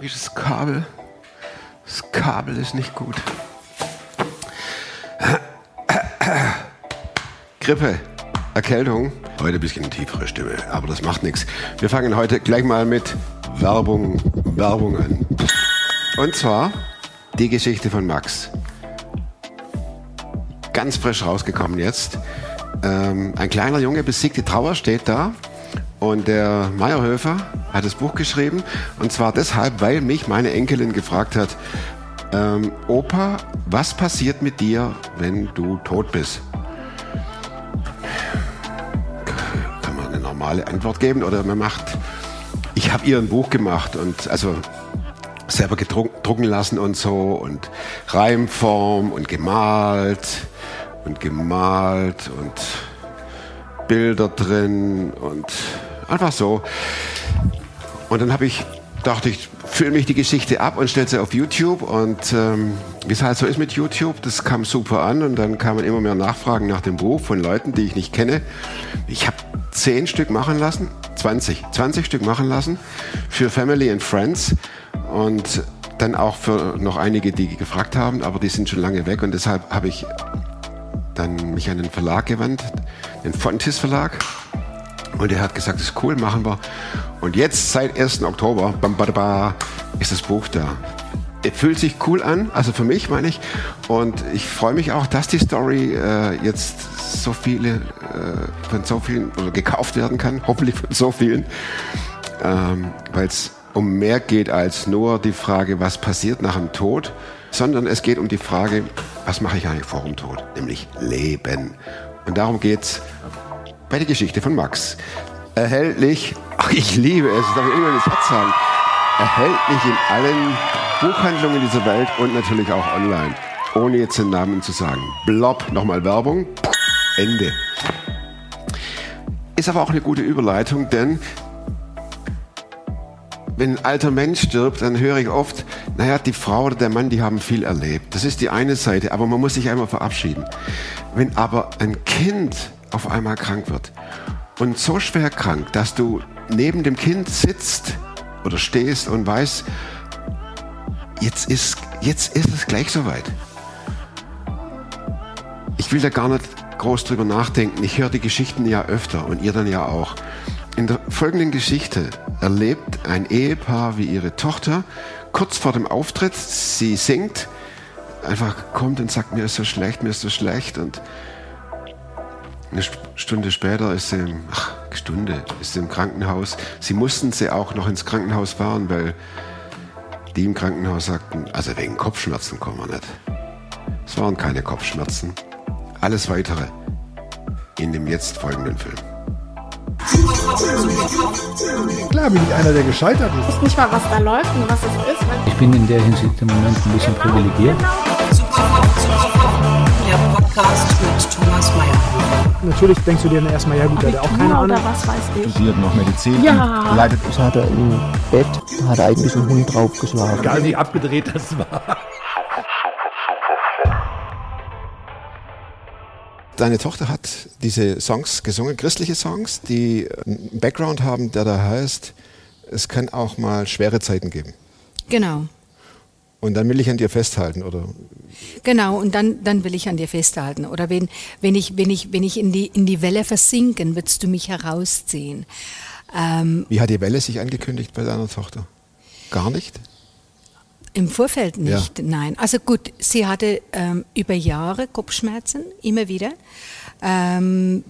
Das Kabel. Das Kabel ist nicht gut. Grippe, Erkältung. Heute ein bisschen tiefere Stimme, aber das macht nichts. Wir fangen heute gleich mal mit Werbung, Werbung an. Und zwar die Geschichte von Max. Ganz frisch rausgekommen jetzt. Ähm, ein kleiner Junge besiegt die Trauer, steht da. Und der Meyerhöfer hat das Buch geschrieben. Und zwar deshalb, weil mich meine Enkelin gefragt hat, ähm, Opa, was passiert mit dir, wenn du tot bist? Kann man eine normale Antwort geben oder man macht, ich habe ihr ein Buch gemacht und also selber gedrucken lassen und so und Reimform und gemalt und gemalt und Bilder drin und einfach so. Und dann habe ich, dachte ich, filme ich die Geschichte ab und stelle sie auf YouTube. Und ähm, wie es halt so ist mit YouTube, das kam super an. Und dann kamen immer mehr Nachfragen nach dem Buch von Leuten, die ich nicht kenne. Ich habe zehn Stück machen lassen, 20, 20 Stück machen lassen für Family and Friends. Und dann auch für noch einige, die gefragt haben, aber die sind schon lange weg. Und deshalb habe ich dann mich an den Verlag gewandt, den Fontis Verlag. Und er hat gesagt, das ist cool, machen wir. Und jetzt seit 1. Oktober bam, bam, bam, ist das Buch da. Es fühlt sich cool an, also für mich meine ich. Und ich freue mich auch, dass die Story äh, jetzt so viele äh, von so vielen oder gekauft werden kann, hoffentlich von so vielen, ähm, weil es um mehr geht als nur die Frage, was passiert nach dem Tod, sondern es geht um die Frage, was mache ich eigentlich vor dem Tod, nämlich Leben. Und darum geht es bei der Geschichte von Max. Erhältlich, ach, ich liebe es, darf ich irgendwann ins Herz sagen, erhältlich in allen Buchhandlungen dieser Welt und natürlich auch online, ohne jetzt den Namen zu sagen. Blob, nochmal Werbung, Ende. Ist aber auch eine gute Überleitung, denn wenn ein alter Mensch stirbt, dann höre ich oft, naja, die Frau oder der Mann, die haben viel erlebt. Das ist die eine Seite, aber man muss sich einmal verabschieden. Wenn aber ein Kind auf einmal krank wird und so schwer krank, dass du neben dem Kind sitzt oder stehst und weißt, jetzt ist, jetzt ist es gleich soweit. Ich will da gar nicht groß drüber nachdenken. Ich höre die Geschichten ja öfter und ihr dann ja auch. In der folgenden Geschichte erlebt ein Ehepaar wie ihre Tochter kurz vor dem Auftritt, sie singt, einfach kommt und sagt, mir ist so schlecht, mir ist so schlecht und eine Stunde später ist sie, im, ach, Stunde, ist sie im Krankenhaus. Sie mussten sie auch noch ins Krankenhaus fahren, weil die im Krankenhaus sagten, also wegen Kopfschmerzen kommen wir nicht. Es waren keine Kopfschmerzen. Alles weitere in dem jetzt folgenden Film. Klar bin ich einer, der gescheitert ist. Ich weiß nicht mal, was da läuft und was es ist. Ich bin in der Hinsicht im Moment ein bisschen privilegiert. Der Podcast mit Thomas Mayer. Natürlich denkst du dir dann erstmal, ja gut, der hat auch keine Ahnung. was weiß ich. studiert noch Medizin. Ja. Leidet Das hat er im Bett, da hat er eigentlich ein Hund draufgeschlagen. Egal wie abgedreht das war. Deine Tochter hat diese Songs gesungen, christliche Songs, die einen Background haben, der da heißt, es kann auch mal schwere Zeiten geben. Genau, Und dann will ich an dir festhalten, oder? genau. Und dann, dann will ich an dir festhalten. Oder wenn, wenn ich, wenn ich, wenn ich in die, in die Welle versinken, würdest du mich herausziehen. Ähm, Wie hat die Welle sich angekündigt bei deiner Tochter? Gar nicht? Im Vorfeld Ja. nicht, nein. Also gut, sie hatte ähm, über Jahre Kopfschmerzen, immer wieder. Ähm,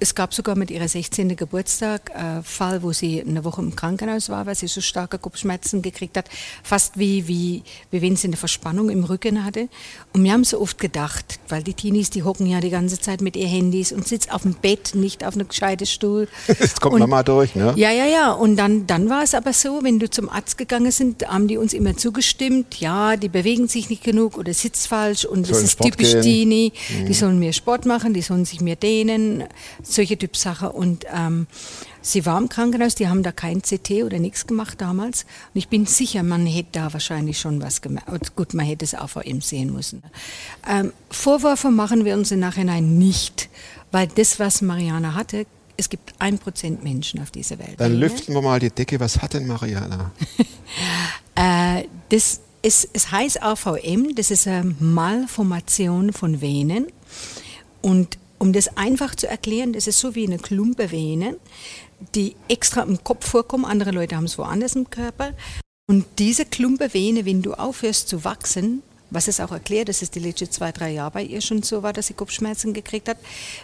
es gab sogar mit ihrer 16. Geburtstag äh, Fall, wo sie eine Woche im Krankenhaus war, weil sie so starke Kopfschmerzen gekriegt hat, fast wie, wie, wie wenn sie eine Verspannung im Rücken hatte. Und wir haben so oft gedacht, weil die Teenies, die hocken ja die ganze Zeit mit ihren Handys und sitzen auf dem Bett, nicht auf einem gescheiten Stuhl. Jetzt kommt Und- Mama durch, ne? ja, ja, ja. Und dann, dann war es aber so, wenn du zum Arzt gegangen sind, haben die uns immer zugestimmt, ja, die bewegen sich nicht genug oder sitzt falsch und das Sollen ist Sport typisch gehen. Teenie. Die sollen mehr Sport machen, die sollen sich mehr dehnen, solche Typ Sache. Und ähm, sie war im Krankenhaus, die haben da kein CT oder nichts gemacht damals. Und ich bin sicher, man hätte da wahrscheinlich schon was gemacht. Gut, man hätte es auch vor ihm sehen müssen. Ähm, Vorwürfe machen wir uns im Nachhinein nicht, weil das, was Mariana hatte, es gibt ein Prozent Menschen auf dieser Welt. Dann lüften wir mal die Decke. Was hat denn Mariana? Äh, das ist, es heißt AVM, das ist eine Malformation von Venen. Und um das einfach zu erklären, das ist so wie eine Klumpe Venen, die extra im Kopf vorkommen. Andere Leute haben es woanders im Körper. Und diese Klumpe Vene, wenn du aufhörst zu wachsen, was es auch erklärt, dass es die letzten zwei, drei Jahre bei ihr schon so war, dass sie Kopfschmerzen gekriegt hat.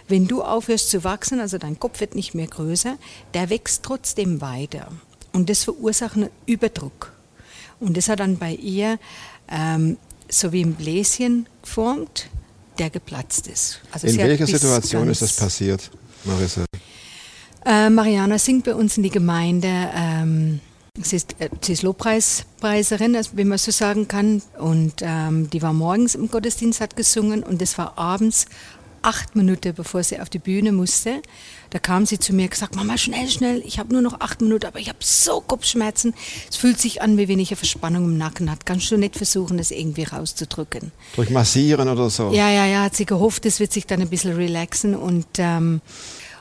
Wenn du aufhörst zu wachsen, also dein Kopf wird nicht mehr größer, der wächst trotzdem weiter. Und das verursacht einen Überdruck. Und das hat dann bei ihr ähm, so wie ein Bläschen geformt, der geplatzt ist. Also In welcher Situation ist das passiert, Marissa? Äh, Mariana singt bei uns in die Gemeinde. Ähm, sie ist, äh, sie ist Lobpreispreiserin, also wenn man so sagen kann. Und ähm, die war morgens im Gottesdienst, hat gesungen und das war abends acht Minuten, bevor sie auf die Bühne musste. Da kam sie zu mir und gesagt, Mama, schnell, schnell, ich habe nur noch acht Minuten, aber ich habe so Kopfschmerzen. Es fühlt sich an, wie wenn ich eine Verspannung im Nacken hat. Kannst du nicht versuchen, das irgendwie rauszudrücken? Durch Massieren oder so? Ja, ja, ja, hat sie gehofft, es wird sich dann ein bisschen relaxen und, ähm,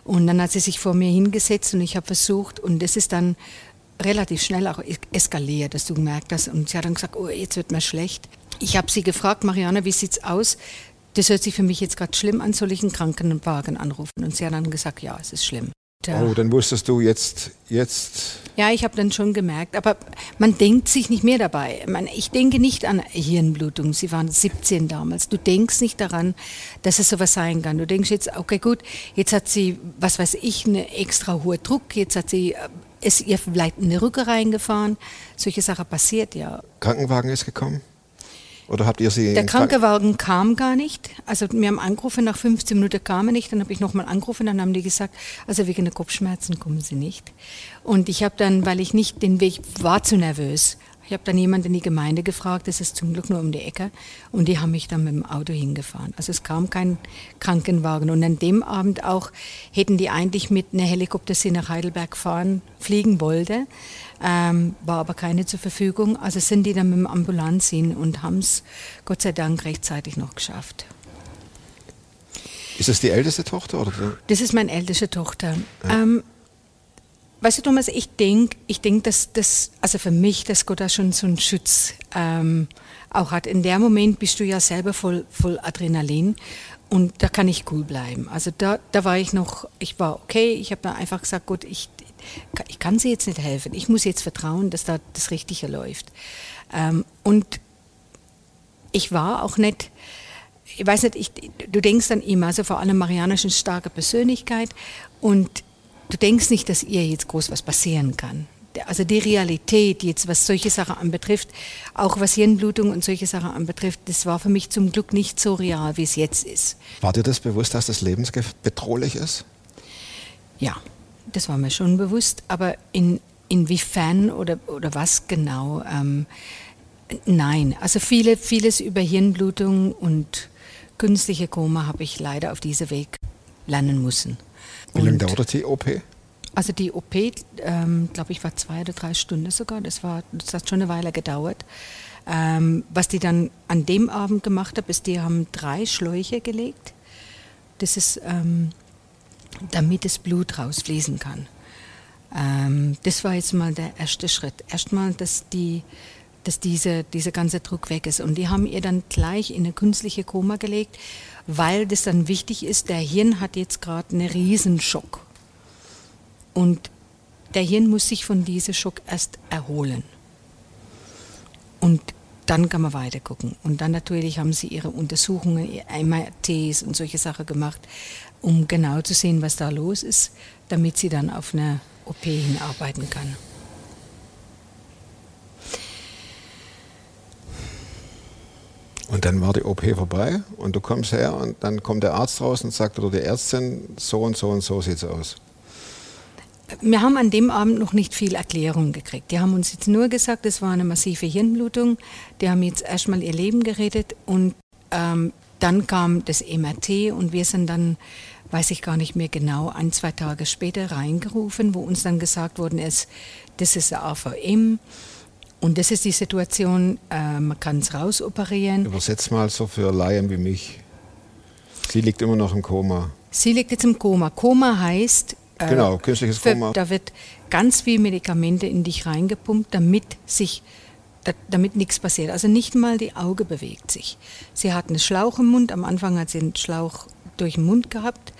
und dann hat sie sich vor mir hingesetzt und ich habe versucht und das ist dann relativ schnell auch es- eskaliert, dass du gemerkt hast und sie hat dann gesagt, oh, jetzt wird mir schlecht. Ich habe sie gefragt, Mariana, wie sieht's aus? Das hört sich für mich jetzt gerade schlimm an, soll ich einen Krankenwagen anrufen? Und sie hat dann gesagt, ja, es ist schlimm. Ja. Oh, dann wusstest du jetzt, jetzt Ja, ich habe dann schon gemerkt, aber man denkt sich nicht mehr dabei. Man, ich denke nicht an Hirnblutung. Sie waren 17 damals. Du denkst nicht daran, dass es sowas sein kann. Du denkst jetzt, okay, gut, jetzt hat sie, was weiß ich, einen extra hohen Druck. Jetzt hat sie, äh, ist ihr vielleicht in die Rücke reingefahren. Solche Sachen passiert ja. Krankenwagen ist gekommen? Oder habt ihr sie Der Krankenwagen kam gar nicht. Also wir haben angerufen, nach 15 Minuten kam er nicht. Dann habe ich nochmal angerufen, dann haben die gesagt, also wegen der Kopfschmerzen kommen sie nicht. Und ich habe dann, weil ich nicht den Weg war zu nervös, ich habe dann jemanden in die Gemeinde gefragt, das ist zum Glück nur um die Ecke, und die haben mich dann mit dem Auto hingefahren. Also es kam kein Krankenwagen. Und an dem Abend auch hätten die eigentlich mit einer Helikopter sie nach Heidelberg fahren, fliegen wollte, ähm, war aber keine zur Verfügung. Also sind die dann mit dem Ambulanz hin und haben es Gott sei Dank rechtzeitig noch geschafft. Ist es die älteste Tochter? Oder? Das ist meine älteste Tochter. Ähm, weißt du, Thomas, ich denke, ich denk, dass das, also für mich, dass Gott da schon so einen Schutz ähm, auch hat. In dem Moment bist du ja selber voll, voll Adrenalin und da kann ich cool bleiben. Also da, da war ich noch, ich war okay, ich habe dann einfach gesagt, gut, ich, ich kann sie jetzt nicht helfen. Ich muss jetzt vertrauen, dass da das Richtige läuft. Ähm, und ich war auch nicht, ich weiß nicht, ich, du denkst dann immer, also vor allem Mariana ist eine starke Persönlichkeit und du denkst nicht, dass ihr jetzt groß was passieren kann. Also die Realität jetzt, was solche Sachen anbetrifft, auch was Hirnblutung und solche Sachen anbetrifft, das war für mich zum Glück nicht so real, wie es jetzt ist. War dir das bewusst, dass das lebensbedrohlich ist? Ja, das war mir schon bewusst, aber in, inwiefern oder, oder was genau? Ähm, nein, also viele, vieles über Hirnblutung und künstliche Koma habe ich leider auf diesem Weg lernen müssen. Wie lange dauerte die OP? Also die OP, ähm, glaube ich, war zwei oder drei Stunden sogar. Das, war, das hat schon eine Weile gedauert. Ähm, was die dann an dem Abend gemacht haben, ist, die haben drei Schläuche gelegt. Das ist, ähm, damit das Blut rausfließen kann. Ähm, das war jetzt mal der erste Schritt. Erstmal, dass die dass diese, dieser ganze Druck weg ist. Und die haben ihr dann gleich in eine künstliche Koma gelegt, weil das dann wichtig ist, der Hirn hat jetzt gerade einen Riesenschock. Und der Hirn muss sich von diesem Schock erst erholen. Und dann kann man weiter gucken. Und dann natürlich haben sie ihre Untersuchungen, ihre MRTs und solche Sachen gemacht, um genau zu sehen, was da los ist, damit sie dann auf eine OP hinarbeiten kann. Und dann war die OP vorbei und du kommst her und dann kommt der Arzt raus und sagt, oder die Ärztin, so und so und so sieht's aus. Wir haben an dem Abend noch nicht viel Erklärung gekriegt. Die haben uns jetzt nur gesagt, es war eine massive Hirnblutung. Die haben jetzt erstmal ihr Leben gerettet und ähm, dann kam das MRT und wir sind dann, weiß ich gar nicht mehr genau, ein, zwei Tage später reingerufen, wo uns dann gesagt worden ist, das ist der AVM und das ist die Situation, äh, man kann es rausoperieren. Übersetz mal so für Laien wie mich. Sie liegt immer noch im Koma. Sie liegt jetzt im Koma. Koma heißt, äh, Genau, künstliches für- Koma. Da wird ganz viel Medikamente in dich reingepumpt, damit sich da, damit nichts passiert. Also nicht mal die Auge bewegt sich. Sie hat einen Schlauch im Mund. Am Anfang hat sie einen Schlauch durch den Mund gehabt.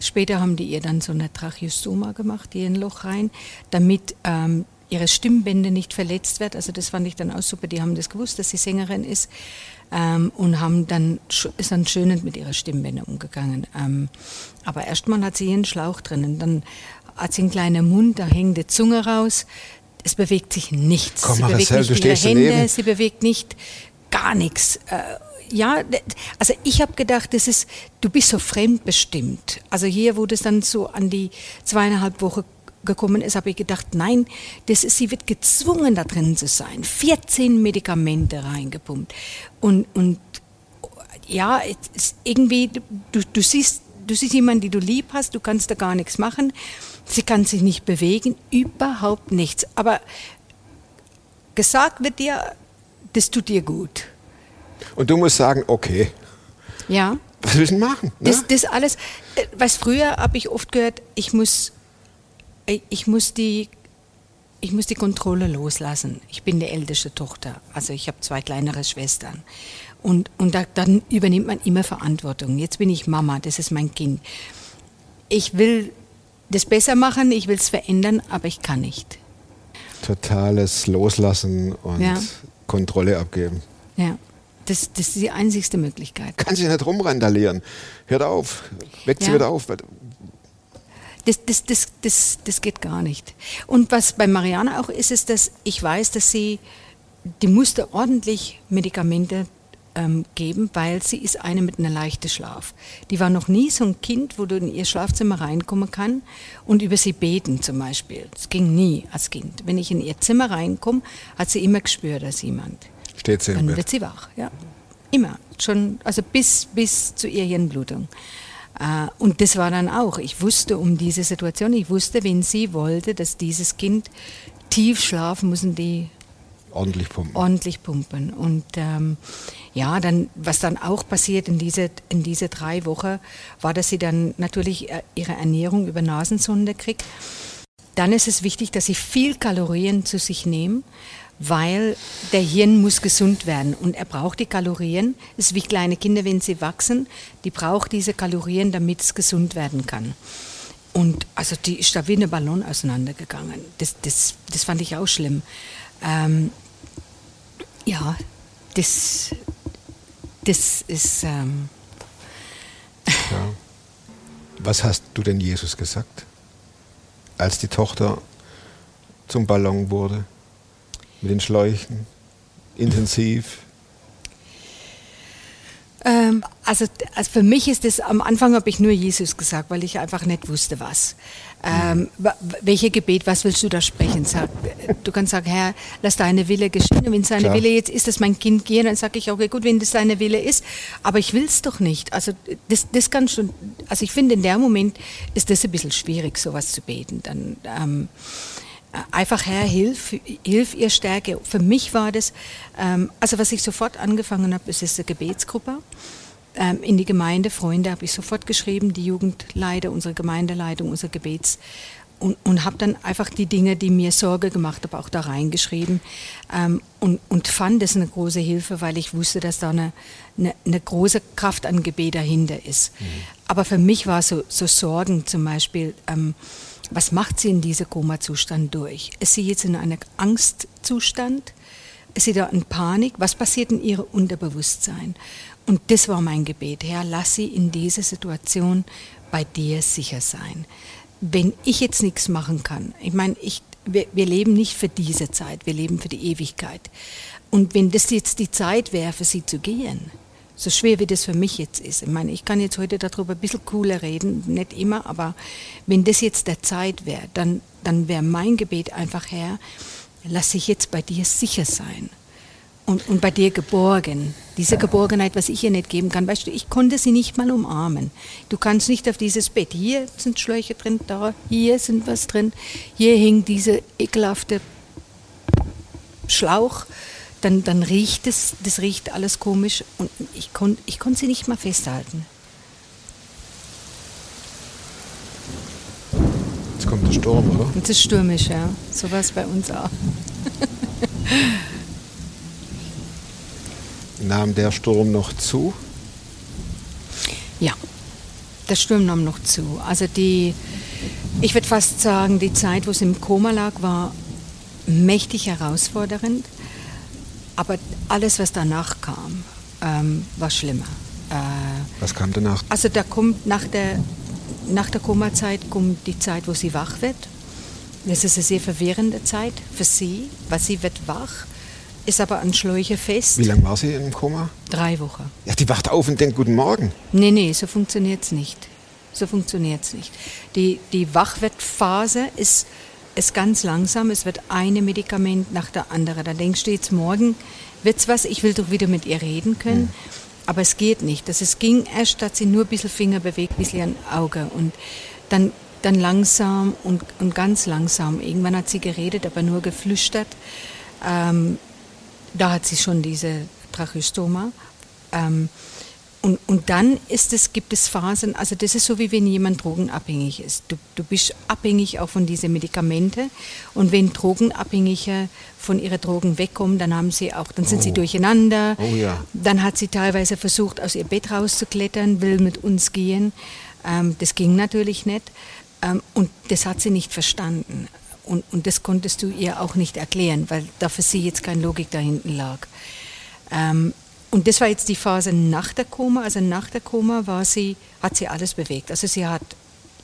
Später haben die ihr dann so eine Tracheostoma gemacht, hier ein Loch rein, damit ähm, ihre Stimmbänder nicht verletzt wird. Also das fand ich dann auch super. Die haben das gewusst, dass sie Sängerin ist ähm, und haben dann ist dann schönend mit ihrer Stimmbänder umgegangen. Ähm, aber erstmal hat sie hier einen Schlauch drinnen, dann hat sie einen kleinen Mund, da hängt die Zunge raus. Es bewegt sich nichts. Komm, sie Marcel, bewegt du nicht ihre stehst Hände, daneben. sie bewegt nicht gar nichts. Äh, ja, also ich habe gedacht, das ist, du bist so fremdbestimmt. Also hier, wo das dann so an die zweieinhalb Wochen gekommen ist, habe ich gedacht, nein, das ist, sie wird gezwungen, da drin zu sein. 14 Medikamente reingepumpt. Und, und ja, irgendwie, du, du siehst, du siehst jemanden, den du lieb hast, du kannst da gar nichts machen. Sie kann sich nicht bewegen, überhaupt nichts. Aber gesagt wird dir, das tut dir gut. Und du musst sagen, okay, Ja. was willst du denn machen? Ne? Das, das alles, äh, was früher habe ich oft gehört, ich muss, äh, ich muss die, ich muss die Kontrolle loslassen. Ich bin die älteste Tochter, also ich habe zwei kleinere Schwestern. Und, und da, dann übernimmt man immer Verantwortung. Jetzt bin ich Mama, das ist mein Kind. Ich will das besser machen, ich will es verändern, aber ich kann nicht. Totales Loslassen und Ja. Kontrolle abgeben. Ja. Das, das ist die einzigste Möglichkeit. Kannst dich nicht rumrandalieren. Hört auf. Weckt sie Ja. wieder auf. Das, das, das, das, das geht gar nicht. Und was bei Mariana auch ist, ist, dass ich weiß, dass sie, die musste ordentlich Medikamente ähm, geben, weil sie ist eine mit einer leichten Schlaf. Die war noch nie so ein Kind, wo du in ihr Schlafzimmer reinkommen kann und über sie beten zum Beispiel. Das ging nie als Kind. Wenn ich in ihr Zimmer reinkomme, hat sie immer gespürt, dass jemand. Steht sie im Dann Bett. wird sie wach, ja. Immer. Schon, also bis, bis zu ihrer Hirnblutung. Äh, und das war dann auch, ich wusste um diese Situation, ich wusste, wenn sie wollte, dass dieses Kind tief schlafen, müssen die Ordentlich pumpen. ordentlich pumpen. Und ähm, ja, dann, was dann auch passiert in diese, in diese drei Wochen, war, dass sie dann natürlich äh, ihre Ernährung über Nasensonde kriegt. Dann ist es wichtig, dass sie viel Kalorien zu sich nehmen, weil der Hirn muss gesund werden und er braucht die Kalorien. Es ist wie kleine Kinder, wenn sie wachsen, die braucht diese Kalorien, damit es gesund werden kann. Und also die ist da wie eine Ballon auseinandergegangen. Das, das, das fand ich auch schlimm. Ähm, ja, das, das ist. Ähm, Ja. Was hast du denn Jesus gesagt, als die Tochter zum Ballon wurde? Mit den Schläuchen? Intensiv? Ähm, also, also für mich ist das, am Anfang habe ich nur Jesus gesagt, weil ich einfach nicht wusste, was. Ähm, welche Gebet, was willst du da sprechen? Sag, du kannst sagen, Herr, lass deine Wille geschehen. Und wenn es deine Klar. Wille jetzt ist, dass mein Kind geht, dann sage ich, okay, gut, wenn das deine Wille ist, aber ich will es doch nicht. Also das, das kann schon, also ich finde, in dem Moment ist das ein bisschen schwierig, sowas zu beten. Dann, ähm, einfach Herr, hilf, hilf ihr Stärke. Für mich war das, ähm, also was ich sofort angefangen habe, ist, ist eine Gebetsgruppe. Ähm, in die Gemeinde, Freunde, habe ich sofort geschrieben, die Jugendleiter, unsere Gemeindeleitung, unser Gebets. Und, und habe dann einfach die Dinge, die mir Sorge gemacht haben, auch da reingeschrieben. Ähm, und, und fand das eine große Hilfe, weil ich wusste, dass da eine, eine, eine große Kraft an Gebet dahinter ist. Aber für mich war so, so Sorgen zum Beispiel, ähm, was macht sie in diesem Koma-Zustand durch? Ist sie jetzt in einem Angstzustand? Ist sie da in Panik? Was passiert in ihrem Unterbewusstsein? Und das war mein Gebet. Herr, lass sie in dieser Situation bei dir sicher sein. Wenn ich jetzt nichts machen kann, ich meine, ich, wir, wir leben nicht für diese Zeit, wir leben für die Ewigkeit. Und wenn das jetzt die Zeit wäre, für sie zu gehen, so schwer wie das für mich jetzt ist. Ich meine, ich kann jetzt heute darüber ein bisschen cooler reden, nicht immer, aber wenn das jetzt der Zeit wäre, dann, dann wäre mein Gebet einfach, Herr, lass ich jetzt bei dir sicher sein und, und bei dir geborgen. Diese Geborgenheit, was ich ihr nicht geben kann. Weißt du, ich konnte sie nicht mal umarmen. Du kannst nicht auf dieses Bett. Hier sind Schläuche drin, da, hier sind was drin. Hier hing diese ekelhafte Schlauch. Dann, dann riecht es, das riecht alles komisch. Und ich konnte ich konnt sie nicht mal festhalten. Jetzt kommt der Sturm, oder? Es ist stürmisch, ja. So war es bei uns auch. nahm der Sturm noch zu? Ja, der Sturm nahm noch zu. Also die, ich würde fast sagen, die Zeit, wo es im Koma lag, war mächtig herausfordernd. Aber alles, was danach kam, ähm, war schlimmer. Äh, Was kam danach? also da kommt nach der, nach der Komazeit kommt die Zeit, wo sie wach wird. Das ist eine sehr verwirrende Zeit für sie, weil sie wird wach, ist aber an Schläuche fest. Wie lange war sie im Koma? Drei Wochen. Ja, die wacht auf und denkt Guten Morgen. Nee, nee, so funktioniert es nicht. So funktioniert es nicht. Die, die Wachwertphase ist, ist ganz langsam. Es wird eine Medikament nach der anderen. Da denkst du jetzt morgen wird's was, ich will doch wieder mit ihr reden können. Aber es geht nicht. Das es ging erst, dass sie nur ein bisschen Finger bewegt, ein bisschen ein Auge. Und dann, dann langsam und, und ganz langsam. Irgendwann hat sie geredet, aber nur geflüstert. Ähm, da hat sie schon diese Tracheostoma. Ähm, und, und dann ist es, gibt es Phasen, also das ist so wie wenn jemand drogenabhängig ist. Du, du bist abhängig auch von diesen Medikamente und wenn Drogenabhängige von ihren Drogen wegkommen, dann haben sie auch, dann sind sie Oh. durcheinander. Oh ja. Dann hat sie teilweise versucht, aus ihr Bett rauszuklettern, will mit uns gehen. Ähm, das ging natürlich nicht. Ähm, und das hat sie nicht verstanden. Und, und das konntest du ihr auch nicht erklären, weil da für sie jetzt keine Logik da hinten lag. Ähm, und das war jetzt die Phase nach der Koma. Also nach der Koma war sie, hat sie alles bewegt. Also sie hat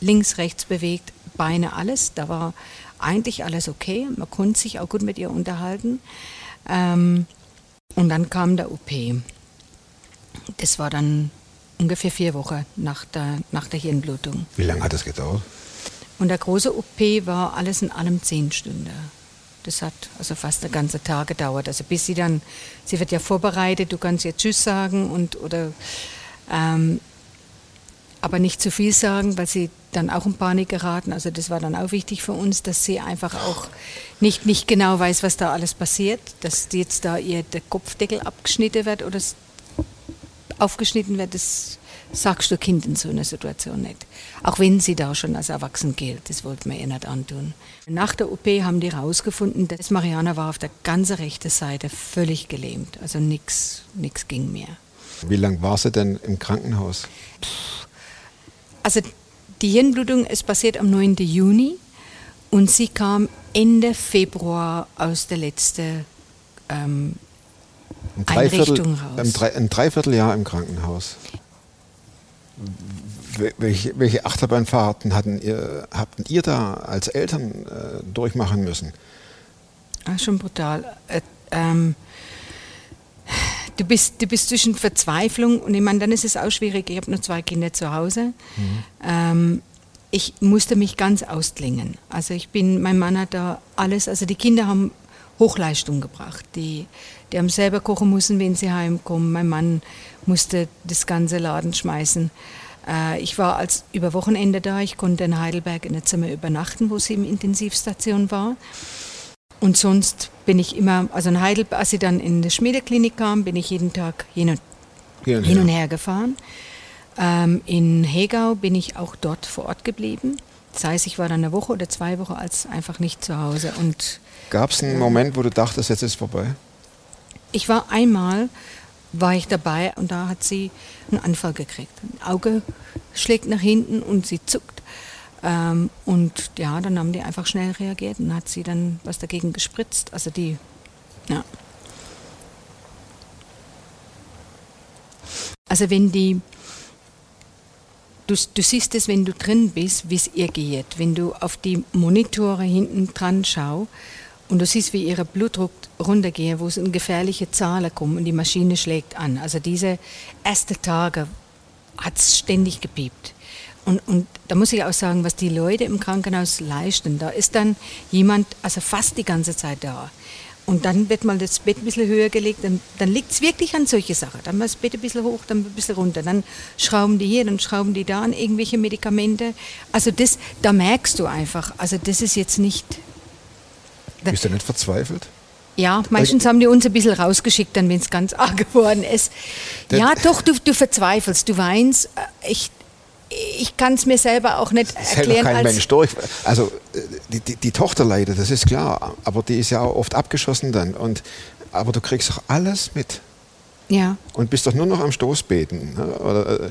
links, rechts bewegt, Beine, alles. Da war eigentlich alles okay. Man konnte sich auch gut mit ihr unterhalten. Ähm, und dann kam der OP. Das war dann ungefähr vier Wochen nach der, nach der Hirnblutung. Wie lange hat das gedauert? Und der große OP war alles in allem zehn Stunden. Das hat also fast einen ganzen Tag gedauert. Also bis sie dann, sie wird ja vorbereitet, du kannst ihr Tschüss sagen und oder ähm, aber nicht zu viel sagen, weil sie dann auch in Panik geraten. Also das war dann auch wichtig für uns, dass sie einfach auch nicht, nicht genau weiß, was da alles passiert, dass jetzt da ihr der Kopfdeckel abgeschnitten wird oder aufgeschnitten wird, das sagst du Kind in so einer Situation nicht. Auch wenn sie da schon als erwachsen gilt, das wollten wir ihr nicht antun. Nach der OP haben die herausgefunden, dass Mariana war auf der ganzen rechten Seite völlig gelähmt. Also nichts nix ging mehr. Wie lange war sie denn im Krankenhaus? Also die Hirnblutung ist passiert am 9. Juni und sie kam Ende Februar aus der letzten ähm, Ein Einrichtung raus. Ein Dreivierteljahr im Krankenhaus. Wel- Welche, welche Achterbahnfahrten hatten ihr, habt ihr da als Eltern äh, durchmachen müssen? Ah, schon brutal. Äh, ähm, du, bist, du bist zwischen Verzweiflung und ich meine, dann ist es auch schwierig. Ich habe nur zwei Kinder zu Hause. Ähm, ich musste mich ganz ausklingen. Also ich bin, mein Mann hat da alles, also die Kinder haben Hochleistung gebracht. Die, die haben selber kochen müssen, wenn sie heimkommen. Mein Mann musste das ganze Laden schmeißen. Äh, ich war als über Wochenende da. Ich konnte in Heidelberg in einem Zimmer übernachten, wo sie im Intensivstation war. Und sonst bin ich immer, also in Heidelberg, als sie dann in die Schmiedeklinik kam, bin ich jeden Tag hin und, Hin und hin und her. gefahren. Ähm, in Hegau bin ich auch dort vor Ort geblieben. Das heißt, ich war dann eine Woche oder zwei Wochen als einfach nicht zu Hause. Und Gab es einen Moment, wo du dachtest, jetzt ist vorbei? ich war einmal, war ich dabei und da hat sie einen Anfall gekriegt. Ein Auge schlägt nach hinten und sie zuckt. Ähm, und ja, dann haben die einfach schnell reagiert und hat sie dann was dagegen gespritzt. Also die, ja. Also wenn die, du, du siehst es, wenn du drin bist, wie es ihr geht. Wenn du auf die Monitore hinten dran schaust und du siehst, wie ihr Blutdruck runtergeht, wo es in gefährliche Zahlen kommt und die Maschine schlägt an. Also diese ersten Tage hat es ständig gepiept. Und, und da muss ich auch sagen, was die Leute im Krankenhaus leisten, da ist dann jemand, also fast die ganze Zeit da. Und dann wird mal das Bett ein bisschen höher gelegt, dann, dann liegt es wirklich an solche Sachen. Dann mal das Bett ein bisschen hoch, dann ein bisschen runter. Dann schrauben die hier, dann schrauben die da an irgendwelche Medikamente. Also das, da merkst du einfach, also das ist jetzt nicht, Bist du nicht verzweifelt? ja, meistens haben die uns ein bisschen rausgeschickt, dann wenn es ganz arg geworden ist. Das- Ja, doch, du, du verzweifelst, du weinst. Äh, Ich, ich kann es mir selber auch nicht Das hält doch erklären. kein als, Mensch durch. Also äh, die, die, die Tochter leidet, das ist klar, aber die ist ja auch oft abgeschossen dann. Und, aber du kriegst doch alles mit. Ja. und bist doch nur noch am Stoßbeten. Ne? Oder äh,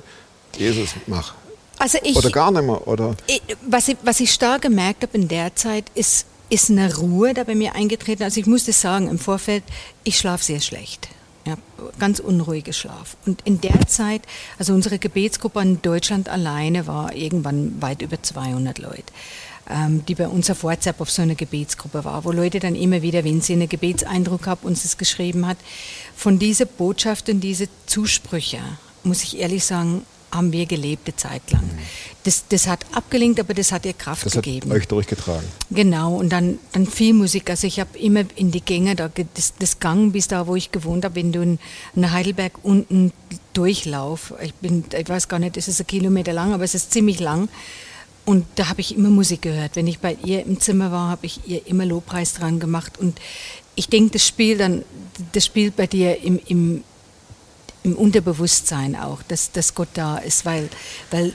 Jesus, mach. Also ich, Oder gar nicht mehr. Oder Ich- was ich, was ich stark gemerkt habe in der Zeit, ist, ist eine Ruhe da bei mir eingetreten. Also ich musste sagen, im Vorfeld, ich schlafe sehr schlecht. Ja, ganz unruhige Schlaf. Und in der Zeit, also unsere Gebetsgruppe in Deutschland alleine war irgendwann weit über 200 Leute, ähm, die bei uns auf WhatsApp auf so einer Gebetsgruppe war, wo Leute dann immer wieder, wenn sie einen Gebetseindruck haben, uns das geschrieben hat. Von dieser Botschaft und diese Zusprüche, muss ich ehrlich sagen, haben wir gelebt eine Zeit lang. Das, das hat abgelenkt, aber das hat ihr Kraft das hat gegeben. euch durchgetragen. Genau, und dann, dann viel Musik. Also ich habe immer in die Gänge, da, das, das Gang bis da, wo ich gewohnt habe, wenn du in, in Heidelberg unten durchlauf, ich bin, ich weiß gar nicht, es ist ein Kilometer lang, aber es ist ziemlich lang. Und da habe ich immer Musik gehört. Wenn ich bei ihr im Zimmer war, habe ich ihr immer Lobpreis dran gemacht. Und ich denke, das spielt dann, das spielt bei dir im, im, im Unterbewusstsein auch, dass, dass Gott da ist, weil, weil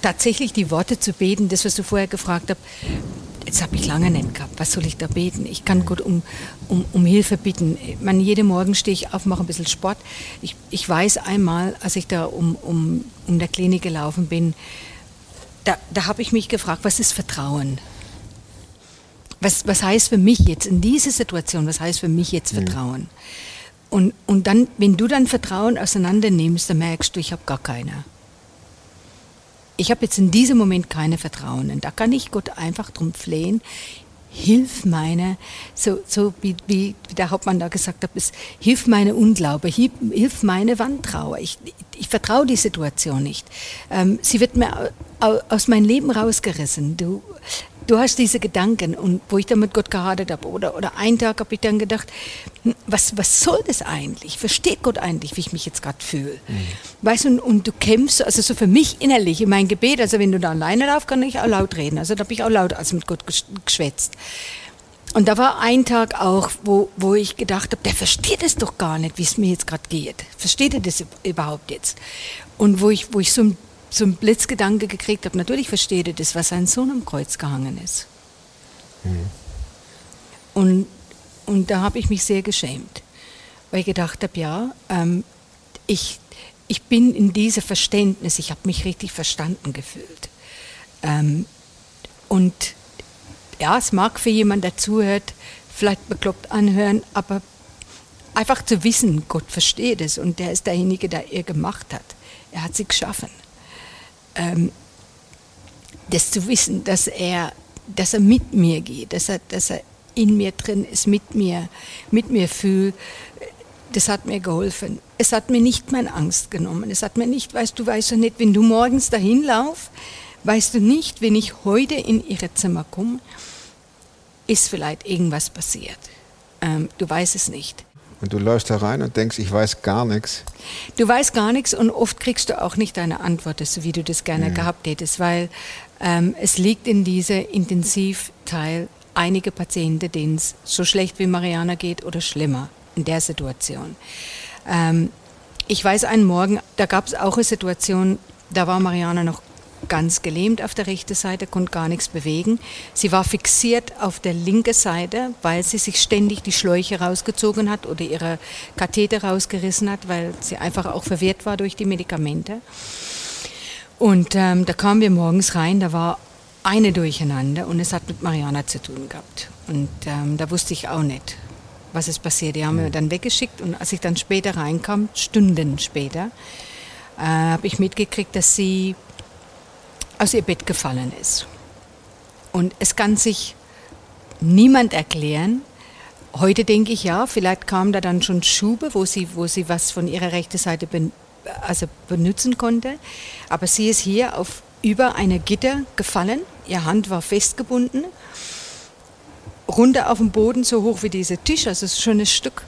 tatsächlich die Worte zu beten, das, was du vorher gefragt hast, jetzt habe ich lange nicht gehabt, was soll ich da beten? Ich kann Gott um, um, um Hilfe bitten. Ich meine, jeden Morgen stehe ich auf, mache ein bisschen Sport. Ich, ich weiß einmal, als ich da um, um, um der Klinik gelaufen bin, da, da habe ich mich gefragt, was ist Vertrauen? Was, was heißt für mich jetzt in dieser Situation, was heißt für mich jetzt Vertrauen? Und, und dann, wenn du dann Vertrauen auseinander nimmst, dann merkst du, ich habe gar keine. Ich habe jetzt in diesem Moment keine Vertrauen. Und da kann ich Gott einfach drum flehen, hilf meine, so, so wie, wie der Hauptmann da gesagt hat, ist, hilf meine Unglaube, hilf, hilf meine Wandtrauer. Ich, ich vertraue die Situation nicht. Ähm, sie wird mir au- au- aus meinem Leben rausgerissen. Du, du hast diese Gedanken und wo ich dann mit Gott gehadert habe oder, oder einen Tag habe ich dann gedacht, hm, was, was soll das eigentlich? Versteht Gott eigentlich, wie ich mich jetzt gerade fühle? Weißt du, und, und du kämpfst, also so für mich innerlich in mein Gebet, also wenn du da alleine laufst, kann ich auch laut reden. Also da habe ich auch laut also mit Gott gesch- geschwätzt. Und da war ein Tag auch, wo, wo ich gedacht habe, der versteht es doch gar nicht, wie es mir jetzt gerade geht. Versteht er das überhaupt jetzt? Und wo ich, wo ich so ein so einen Blitzgedanke gekriegt habe, natürlich versteht er das, was sein Sohn am Kreuz gehangen ist. Und, und da habe ich mich sehr geschämt, weil ich gedacht habe, ja, ähm, ich, ich bin in diesem Verständnis, ich habe mich richtig verstanden gefühlt. Ähm, und ja, es mag für jemanden, der zuhört, vielleicht bekloppt anhören, aber einfach zu wissen, Gott versteht es und der ist derjenige, der er gemacht hat. Er hat sie geschaffen. Ähm, das zu wissen, dass er, dass er mit mir geht, dass er, dass er in mir drin ist, mit mir, mit mir fühlt, das hat mir geholfen. Es hat mir nicht meine Angst genommen. Es hat mir nicht, weißt du, weißt du nicht, wenn du morgens dahin lauf, weißt du nicht, wenn ich heute in ihre Zimmer komme, ist vielleicht irgendwas passiert. Ähm, du weißt es nicht. Und du läufst da rein und denkst, ich weiß gar nichts. Du weißt gar nichts und oft kriegst du auch nicht deine Antwort, so wie du das gerne gehabt hättest, weil ähm, es liegt in dieser Intensivteil einige Patienten, denen es so schlecht wie Mariana geht oder schlimmer in der Situation. Ähm, ich weiß einen Morgen, da gab es auch eine Situation, da war Mariana noch ganz gelähmt auf der rechten Seite, konnte gar nichts bewegen. Sie war fixiert auf der linken Seite, weil sie sich ständig die Schläuche rausgezogen hat oder ihre Katheter rausgerissen hat, weil sie einfach auch verwirrt war durch die Medikamente. Und ähm, da kamen wir morgens rein, da war eine Durcheinander und es hat mit Mariana zu tun gehabt. Und ähm, da wusste ich auch nicht, was ist passiert. Die haben wir dann weggeschickt und als ich dann später reinkam, Stunden später, äh, habe ich mitgekriegt, dass sie aus ihr Bett gefallen ist. Und es kann sich niemand erklären. Heute denke ich ja, vielleicht kam da dann schon Schube, wo sie, wo sie was von ihrer rechten Seite ben, also benutzen konnte. Aber sie ist hier auf über eine Gitter gefallen. Ihre Hand war festgebunden. Runter auf dem Boden, so hoch wie dieser Tisch, also ein Stück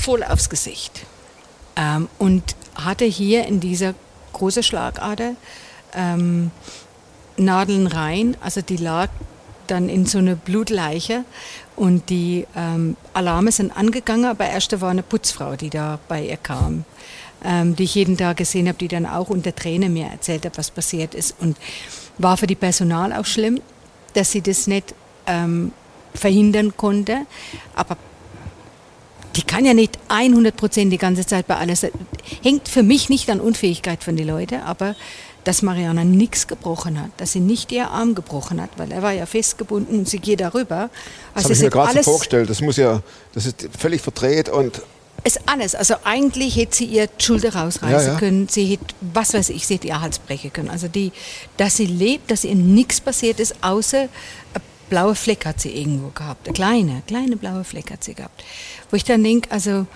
voll aufs Gesicht. Ähm, und hatte hier in dieser großen Schlagader ähm, Nadeln rein, also die lag dann in so eine Blutleiche und die ähm, Alarme sind angegangen, aber erst war eine Putzfrau, die da bei ihr kam, ähm, die ich jeden Tag gesehen habe, die dann auch unter Tränen mir erzählt hat, was passiert ist und war für die Personal auch schlimm, dass sie das nicht ähm, verhindern konnte, aber die kann ja nicht 100 Prozent die ganze Zeit bei alles. Hängt für mich nicht an Unfähigkeit von den Leuten, aber dass Mariana nichts gebrochen hat, dass sie nicht ihr Arm gebrochen hat, weil er war ja festgebunden und sie geht darüber. Das Also habe ich mir gerade so vorgestellt. Das muss ja, das ist völlig verdreht und ist alles. Also eigentlich hätte sie ihr Schulter rausreißen Ja, ja. können, sie hätte, was weiß ich, sie hätte ihr Hals brechen können. Also die, dass sie lebt, dass ihr nichts passiert ist, außer ein blauer Fleck hat sie irgendwo gehabt. Ein kleiner, kleine blaue Fleck hat sie gehabt. Wo ich dann denke, also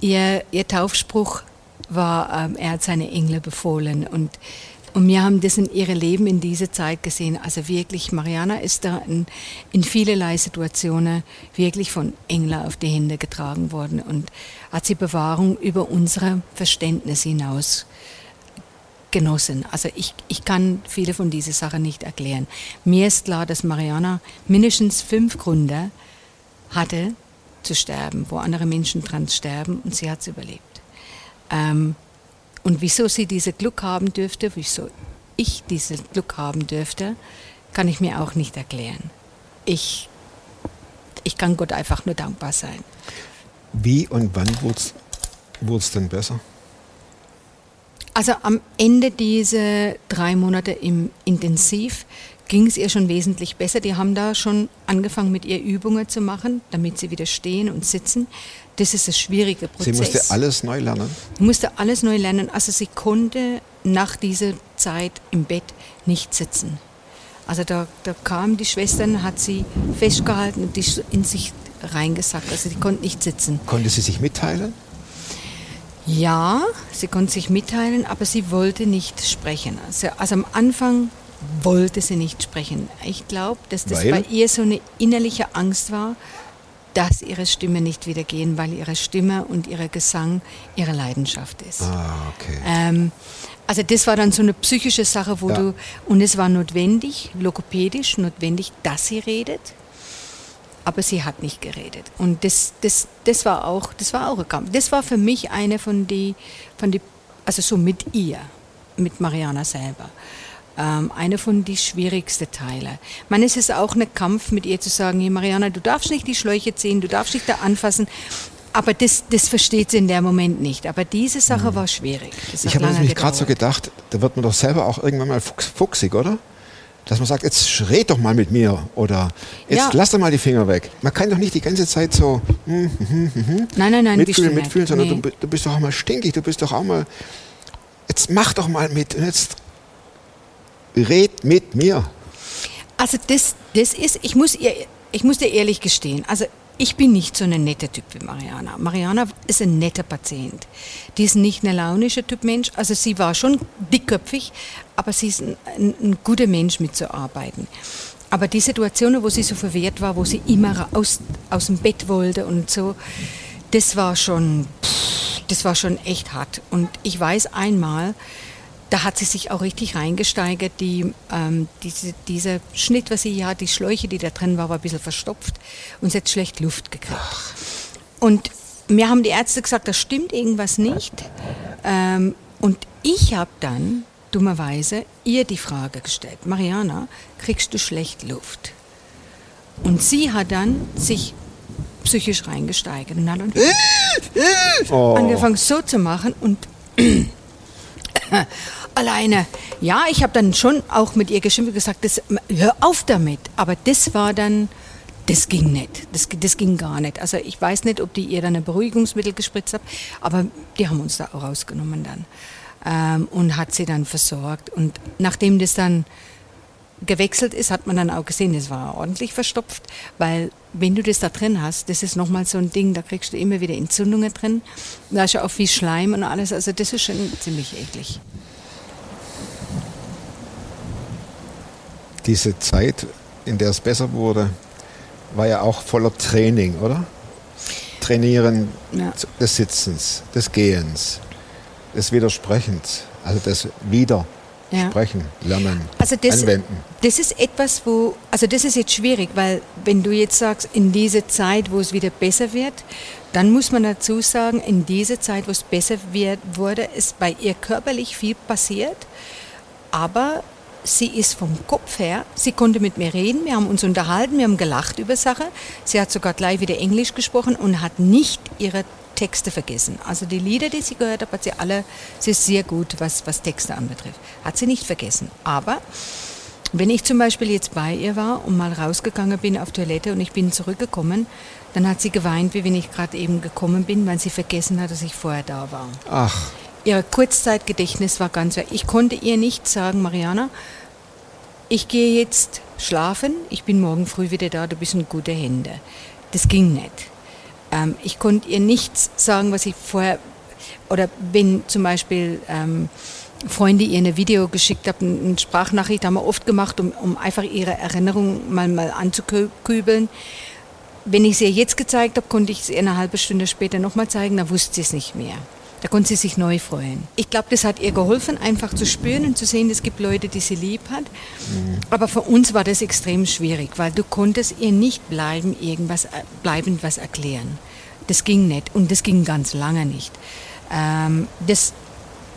ihr, ihr Taufspruch war, ähm, er hat seine Engel befohlen und und wir haben das in ihrem Leben in dieser Zeit gesehen. Also wirklich, Mariana ist da in, in vielerlei Situationen wirklich von Engeln auf die Hände getragen worden und hat sie Bewahrung über unsere Verständnis hinaus genossen. Also ich, ich kann viele von diesen Sachen nicht erklären. Mir ist klar, dass Mariana mindestens fünf Gründe hatte zu sterben, wo andere Menschen dran sterben und sie hat es überlebt. Ähm, und wieso sie dieses Glück haben dürfte, wieso ich dieses Glück haben dürfte, kann ich mir auch nicht erklären. Ich, ich kann Gott einfach nur dankbar sein. wie und wann wurde es denn besser? Also am Ende dieser drei Monate im Intensiv ging es ihr schon wesentlich besser. Die haben da schon angefangen mit ihr Übungen zu machen, damit sie wieder stehen und sitzen. Das ist ein schwieriger Sie Prozess. musste alles neu lernen. musste alles neu lernen. Also sie konnte nach dieser Zeit im Bett nicht sitzen. Also da, da kamen die Schwestern, hat sie festgehalten und die in sich reingesackt. Also die konnte nicht sitzen. Konnte sie sich mitteilen? Ja, sie konnte sich mitteilen, aber sie wollte nicht sprechen. Also, also am Anfang wollte sie nicht sprechen. Ich glaube, dass das Weil? bei ihr so eine innerliche Angst war, dass ihre Stimme nicht wieder gehen, weil ihre Stimme und ihr Gesang ihre Leidenschaft ist. Ah, okay. Ähm, also das war dann so eine psychische Sache, wo Ja. du, und es war notwendig, logopädisch notwendig, dass sie redet, aber sie hat nicht geredet. Und das, das, das war auch, das war auch ein Kampf. Das war für mich eine von die, von die, also so mit ihr, mit Mariana selber. Ähm, eine von die schwierigsten Teile. Ich meine, es ist auch ein Kampf mit ihr zu sagen, hey Mariana, du darfst nicht die Schläuche ziehen, du darfst nicht da anfassen. Aber das, das versteht sie in der Moment nicht. Aber diese Sache war schwierig. Das Mhm. Ich habe nämlich gerade so gedacht, da wird man doch selber auch irgendwann mal fuchs, fuchsig, oder? Dass man sagt, jetzt red doch mal mit mir oder jetzt Ja. lass doch mal die Finger weg. Man kann doch nicht die ganze Zeit so hm, hm, hm, Nein, nein, nein, mitfühlen, mitfühlen, sondern Nee. du, du bist doch auch mal stinkig, du bist doch auch mal, jetzt mach doch mal mit und jetzt red mit mir. Also das, das ist, ich muss, ihr, ich muss dir ehrlich gestehen, also ich bin nicht so ein netter Typ wie Mariana. Mariana ist ein netter Patient. Die ist nicht ein launischer Typ Mensch. Also sie war schon dickköpfig, aber sie ist ein, ein, ein guter Mensch mitzuarbeiten. Aber die Situationen, wo sie so verwehrt war, wo sie immer aus, aus dem Bett wollte und so, das war schon, pff, das war schon echt hart. Und ich weiß einmal, da hat sie sich auch richtig reingesteigert. Die, ähm, diese, dieser Schnitt, was sie hier hat, die Schläuche, die da drin war, war ein bisschen verstopft und sie hat schlecht Luft gekriegt. Und mir haben die Ärzte gesagt, da stimmt irgendwas nicht. Ähm, und ich habe dann dummerweise ihr die Frage gestellt, Mariana, kriegst du schlecht Luft? Und sie hat dann sich psychisch reingesteigert und hat dann Oh. angefangen so zu machen und alleine. Ja, ich habe dann schon auch mit ihr geschimpft und gesagt, das, hör auf damit. Aber das war dann, das ging nicht. Das, das ging gar nicht. Also ich weiß nicht, ob die ihr dann ein Beruhigungsmittel gespritzt haben, aber die haben uns da auch rausgenommen dann ähm, und hat sie dann versorgt. Und nachdem das dann gewechselt ist, hat man dann auch gesehen, das war ordentlich verstopft, weil wenn du das da drin hast, das ist nochmal so ein Ding, da kriegst du immer wieder Entzündungen drin. Da ist ja auch viel Schleim und alles, also das ist schon ziemlich eklig. Diese Zeit, in der es besser wurde, war ja auch voller Training, oder? Trainieren Ja. des Sitzens, des Gehens, des Widersprechens, also des Widersprechen, Lernen, Also das, Anwenden. das ist etwas, wo, also das ist jetzt schwierig, weil wenn du jetzt sagst, in dieser Zeit, wo es wieder besser wird, dann muss man dazu sagen, in dieser Zeit, wo es besser wird, wurde, ist bei ihr körperlich viel passiert, aber sie ist vom Kopf her, sie konnte mit mir reden, wir haben uns unterhalten, wir haben gelacht über Sache. Sie hat sogar gleich wieder Englisch gesprochen und hat nicht ihre Texte vergessen. Also die Lieder, die sie gehört hat, hat sie alle, sie ist sehr gut, was, was Texte anbetrifft. Hat sie nicht vergessen. Aber wenn ich zum Beispiel jetzt bei ihr war und mal rausgegangen bin auf Toilette und ich bin zurückgekommen, dann hat sie geweint, wie wenn ich gerade eben gekommen bin, weil sie vergessen hat, dass ich vorher da war. Ach, Ihr Kurzzeitgedächtnis war ganz weg. Ich konnte ihr nicht sagen, Mariana, ich gehe jetzt schlafen, ich bin morgen früh wieder da, du bist in gute Hände. Das ging nicht. Ähm, ich konnte ihr nichts sagen, was ich vorher, oder wenn zum Beispiel ähm, Freunde ihr eine Video geschickt haben, eine Sprachnachricht haben wir oft gemacht, um, um einfach ihre Erinnerung mal, mal anzukübeln. Wenn ich sie ihr jetzt gezeigt habe, konnte ich ihr eine halbe Stunde später nochmal zeigen, da wusste sie es nicht mehr. Da konnte sie sich neu freuen. Ich glaube, das hat ihr geholfen, einfach zu spüren und zu sehen, es gibt Leute, die sie lieb hat. Aber für uns war das extrem schwierig, weil du konntest ihr nicht bleiben, irgendwas, äh, bleibend was erklären. Das ging nicht und das ging ganz lange nicht. Ähm, das,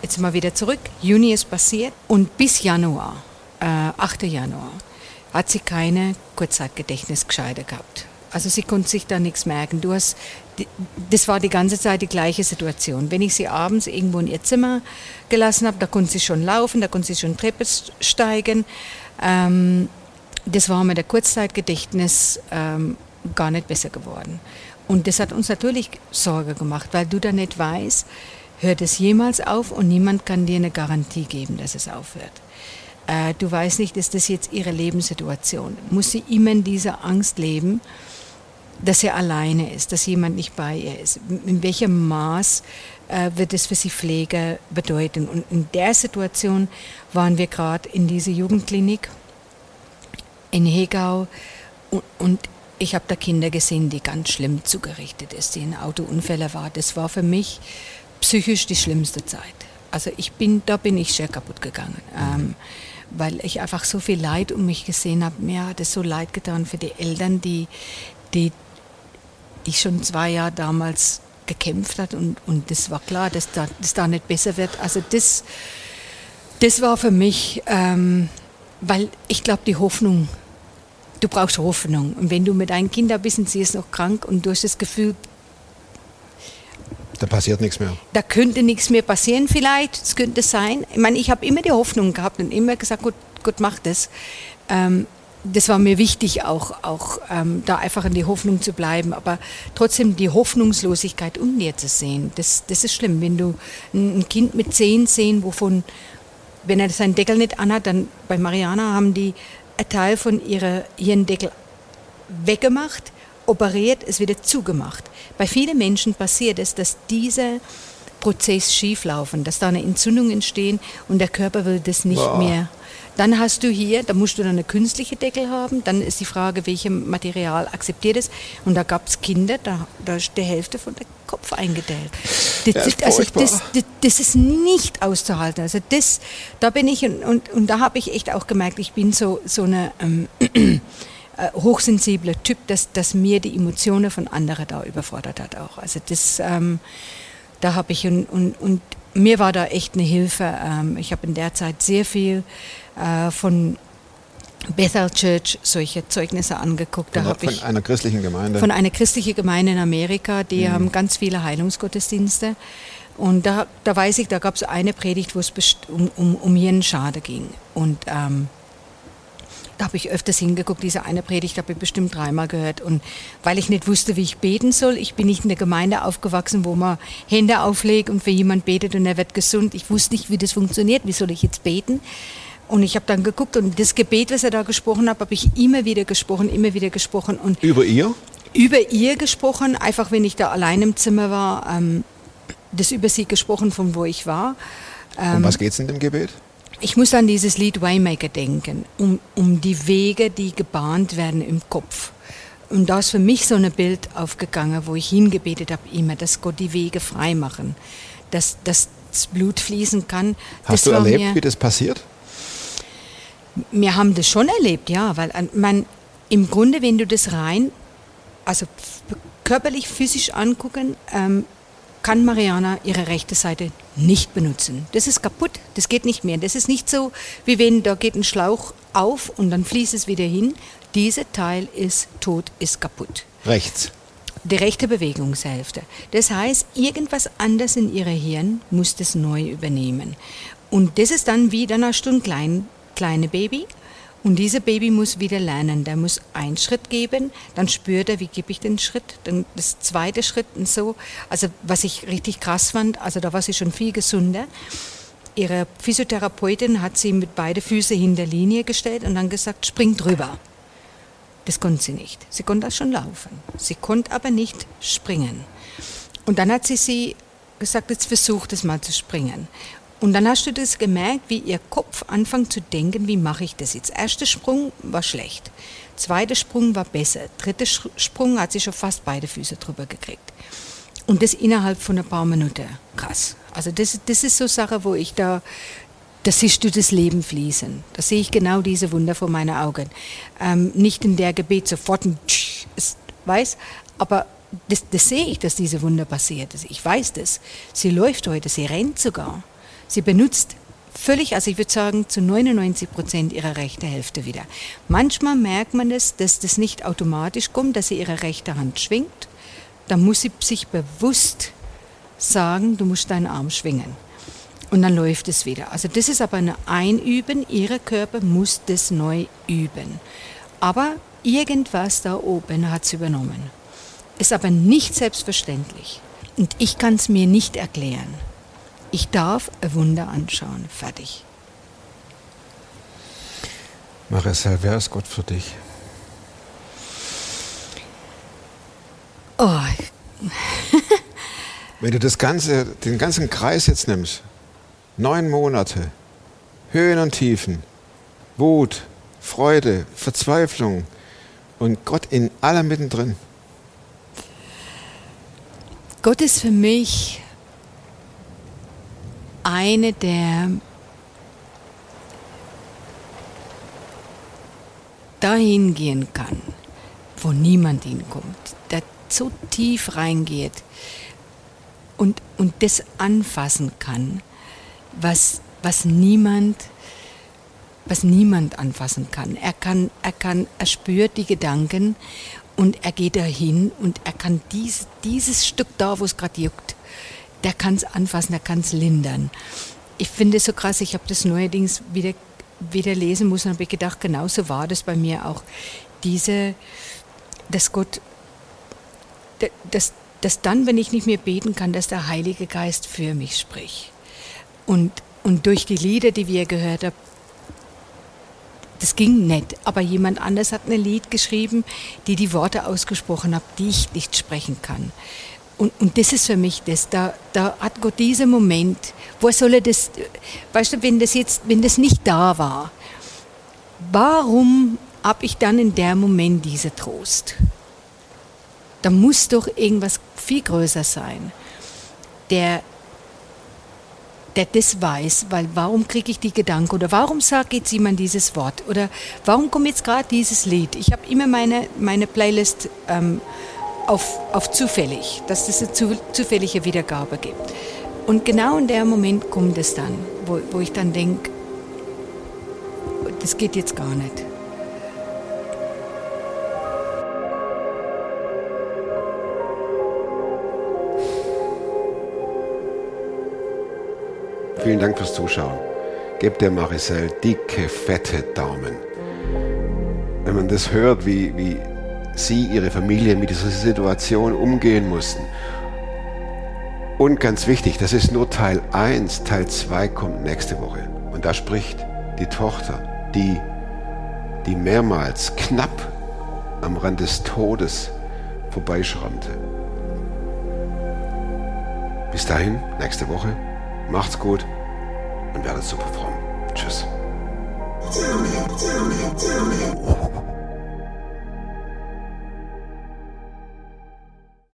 jetzt mal wieder zurück, Juni ist passiert und bis Januar, äh, 8. Januar, hat sie keine Kurzzeitgedächtnisgescheide gehabt. Also sie konnte sich da nichts merken. Du hast, das war die ganze Zeit die gleiche Situation. Wenn ich sie abends irgendwo in ihr Zimmer gelassen habe, da konnte sie schon laufen, da konnte sie schon Treppe steigen. Ähm, das war mit der Kurzzeitgedächtnis ähm, gar nicht besser geworden. Und das hat uns natürlich Sorge gemacht, weil du da nicht weißt, hört es jemals auf und niemand kann dir eine Garantie geben, dass es aufhört. Äh, du weißt nicht, ist das jetzt ihre Lebenssituation? Muss sie immer in dieser Angst leben, dass sie alleine ist, dass jemand nicht bei ihr ist? In welchem Maß äh, wird es für sie Pflege bedeuten? Und in der Situation waren wir gerade in dieser Jugendklinik in Hegau und, und ich habe da Kinder gesehen, die ganz schlimm zugerichtet ist, die in Autounfälle war. Das war für mich psychisch die schlimmste Zeit. Also ich bin, da bin ich sehr kaputt gegangen, ähm, weil ich einfach so viel Leid um mich gesehen habe. Mir hat es so leid getan für die Eltern, die, die, die schon zwei Jahre damals gekämpft hat und, und das war klar, dass da, das da nicht besser wird. Also das, das war für mich, ähm, weil ich glaube, die Hoffnung, du brauchst Hoffnung. Und wenn du mit deinen Kindern bist und sie ist noch krank und du hast das Gefühl, da passiert nichts mehr. da könnte nichts mehr passieren vielleicht, es könnte sein. Ich meine, ich habe immer die Hoffnung gehabt und immer gesagt, gut, Gott macht das. Ähm, das war mir wichtig, auch, auch ähm, da einfach in die Hoffnung zu bleiben, aber trotzdem die Hoffnungslosigkeit um dir zu sehen, das, das ist schlimm. Wenn du ein Kind mit Zehen sehen, wovon, wenn er seinen Deckel nicht anhat, dann bei Mariana haben die einen Teil von ihrer Hirndeckel weggemacht, operiert, es wieder zugemacht. Bei vielen Menschen passiert es, dass dieser Prozess schieflaufen, dass da eine Entzündung entstehen und der Körper will das nicht Boah. mehr. Dann hast du hier, da musst du dann eine künstliche Deckel haben, dann ist die Frage, welches Material akzeptiert es. Und da gab es Kinder, da, da ist die Hälfte von der Kopf eingedellt. Das, Ja, ist also das, das, das ist nicht auszuhalten. Also das, da bin ich und, und, und da habe ich echt auch gemerkt, ich bin so, so eine ähm, äh, hochsensible Typ, dass, dass mir die Emotionen von anderen da überfordert hat auch. Also das, ähm, da habe ich und, und, und mir war da echt eine Hilfe. Ähm, ich habe in der Zeit sehr viel äh, von Bethel Church solche Zeugnisse angeguckt. Da Von, habe ich von einer christlichen Gemeinde. von einer christlichen Gemeinde in Amerika, die haben ganz viele Heilungsgottesdienste. Und da, da weiß ich, da gab es eine Predigt, wo es um, um, um Hirnschade ging. Und ähm, da habe ich öfters hingeguckt, diese eine Predigt habe ich bestimmt dreimal gehört. Und weil ich nicht wusste, wie ich beten soll, ich bin nicht in der Gemeinde aufgewachsen, wo man Hände auflegt und für jemand betet und er wird gesund. Ich wusste nicht, wie das funktioniert, wie soll ich jetzt beten. Und ich habe dann geguckt und das Gebet, was er da gesprochen hat, habe ich immer wieder gesprochen, immer wieder gesprochen. Und Über ihr? über ihr gesprochen, einfach wenn ich da allein im Zimmer war, ähm, das über sie gesprochen, von wo ich war. um was geht es in dem Gebet? Ich muss an dieses Lied Waymaker denken, um, um die Wege, die gebahnt werden im Kopf. Und da ist für mich so ein Bild aufgegangen, wo ich hingebetet habe, immer, dass Gott die Wege frei machen, dass, dass das Blut fließen kann. Hast das du erlebt, wie das passiert? Wir haben das schon erlebt, ja, weil an- man im Grunde, wenn du das rein, also körperlich, physisch angucken, ähm, kann Mariana ihre rechte Seite nicht benutzen. Das ist kaputt, das geht nicht mehr. Das ist nicht so, wie wenn da geht ein Schlauch auf und dann fließt es wieder hin. Dieser Teil ist tot, ist kaputt. Rechts. Die rechte Bewegungshälfte. Das heißt, irgendwas anders in ihrer Hirn muss das neu übernehmen. Und das ist dann wie dann eine Stunde klein, kleine Baby. Und dieser Baby muss wieder lernen. Der muss einen Schritt geben, dann spürt er, wie gebe ich den Schritt, dann das zweite Schritt und so. Also was ich richtig krass fand, also da war sie schon viel gesünder. Ihre Physiotherapeutin hat sie mit beide Füße hinter Linie gestellt und dann gesagt, spring drüber. Das konnte sie nicht. Sie konnte auch schon laufen. Sie konnte aber nicht springen. Und dann hat sie sie gesagt, jetzt versucht es mal zu springen. Und dann hast du das gemerkt, wie ihr Kopf anfängt zu denken, wie mache ich das jetzt? Erster Sprung war schlecht, zweiter Sprung war besser, dritter Sprung hat sie schon fast beide Füße drüber gekriegt. Und das innerhalb von ein paar Minuten. Krass. Also das, das ist so Sache, wo ich da, da siehst du das Leben fließen. Da sehe ich genau diese Wunder vor meinen Augen. Ähm, nicht in der Gebet sofort ein Tsch, ist, weiß, aber das, das sehe ich, dass diese Wunder passiert ist. Ich weiß das. Sie läuft heute, sie rennt sogar. Sie benutzt völlig, also ich würde sagen, zu 99 Prozent ihre rechte Hälfte wieder. Manchmal merkt man es, dass das nicht automatisch kommt, dass sie ihre rechte Hand schwingt. Da muss sie sich bewusst sagen, du musst deinen Arm schwingen. Und dann läuft es wieder. Also das ist aber ein Einüben. Ihr Körper muss das neu üben. Aber irgendwas da oben hat es übernommen. Ist aber nicht selbstverständlich. Und ich kann es mir nicht erklären. Ich darf ein Wunder anschauen. Fertig. Maricel, wer ist Gott für dich? Oh. Wenn du das ganze, den ganzen Kreis jetzt nimmst, neun Monate, Höhen und Tiefen, Wut, Freude, Verzweiflung und Gott in allem mittendrin. Gott ist für mich eine der dahin gehen kann, wo niemand hinkommt, der so tief reingeht und, und das anfassen kann, was, was niemand was niemand anfassen kann. Er kann, er kann, er spürt die Gedanken und er geht dahin und er kann dies, dieses Stück da, wo es gerade juckt, der kann es anfassen, der kann es lindern. Ich finde es so krass, ich habe das neuerdings wieder, wieder lesen müssen und habe gedacht, genauso war das bei mir auch. Diese, dass Gott, dass, dass dann, wenn ich nicht mehr beten kann, dass der Heilige Geist für mich spricht. Und, und durch die Lieder, die wir gehört haben, das ging nicht, aber jemand anders hat ein Lied geschrieben, die die Worte ausgesprochen hat, die ich nicht sprechen kann. Und, und das ist für mich das, da, da hat Gott diesen Moment, wo soll er das, weißt du, wenn das jetzt, wenn das nicht da war, warum habe ich dann in dem Moment diesen Trost? Da muss doch irgendwas viel größer sein, der, der das weiß, weil warum kriege ich die Gedanken oder warum sagt jetzt jemand dieses Wort oder warum kommt jetzt gerade dieses Lied? Ich habe immer meine, meine Playlist ähm, auf, auf zufällig, dass es eine zu, zufällige Wiedergabe gibt. Und genau in dem Moment kommt es dann, wo, wo ich dann denke, das geht jetzt gar nicht. Vielen Dank fürs Zuschauen. Gebt der Maricel dicke, fette Daumen. Wenn man das hört, wie, wie sie, ihre Familie mit dieser Situation umgehen mussten. Und ganz wichtig, das ist nur Teil 1, Teil 2 kommt nächste Woche. Und da spricht die Tochter, die, die mehrmals knapp am Rand des Todes vorbeischrammte. Bis dahin, nächste Woche, macht's gut und werdet super fromm. Tschüss.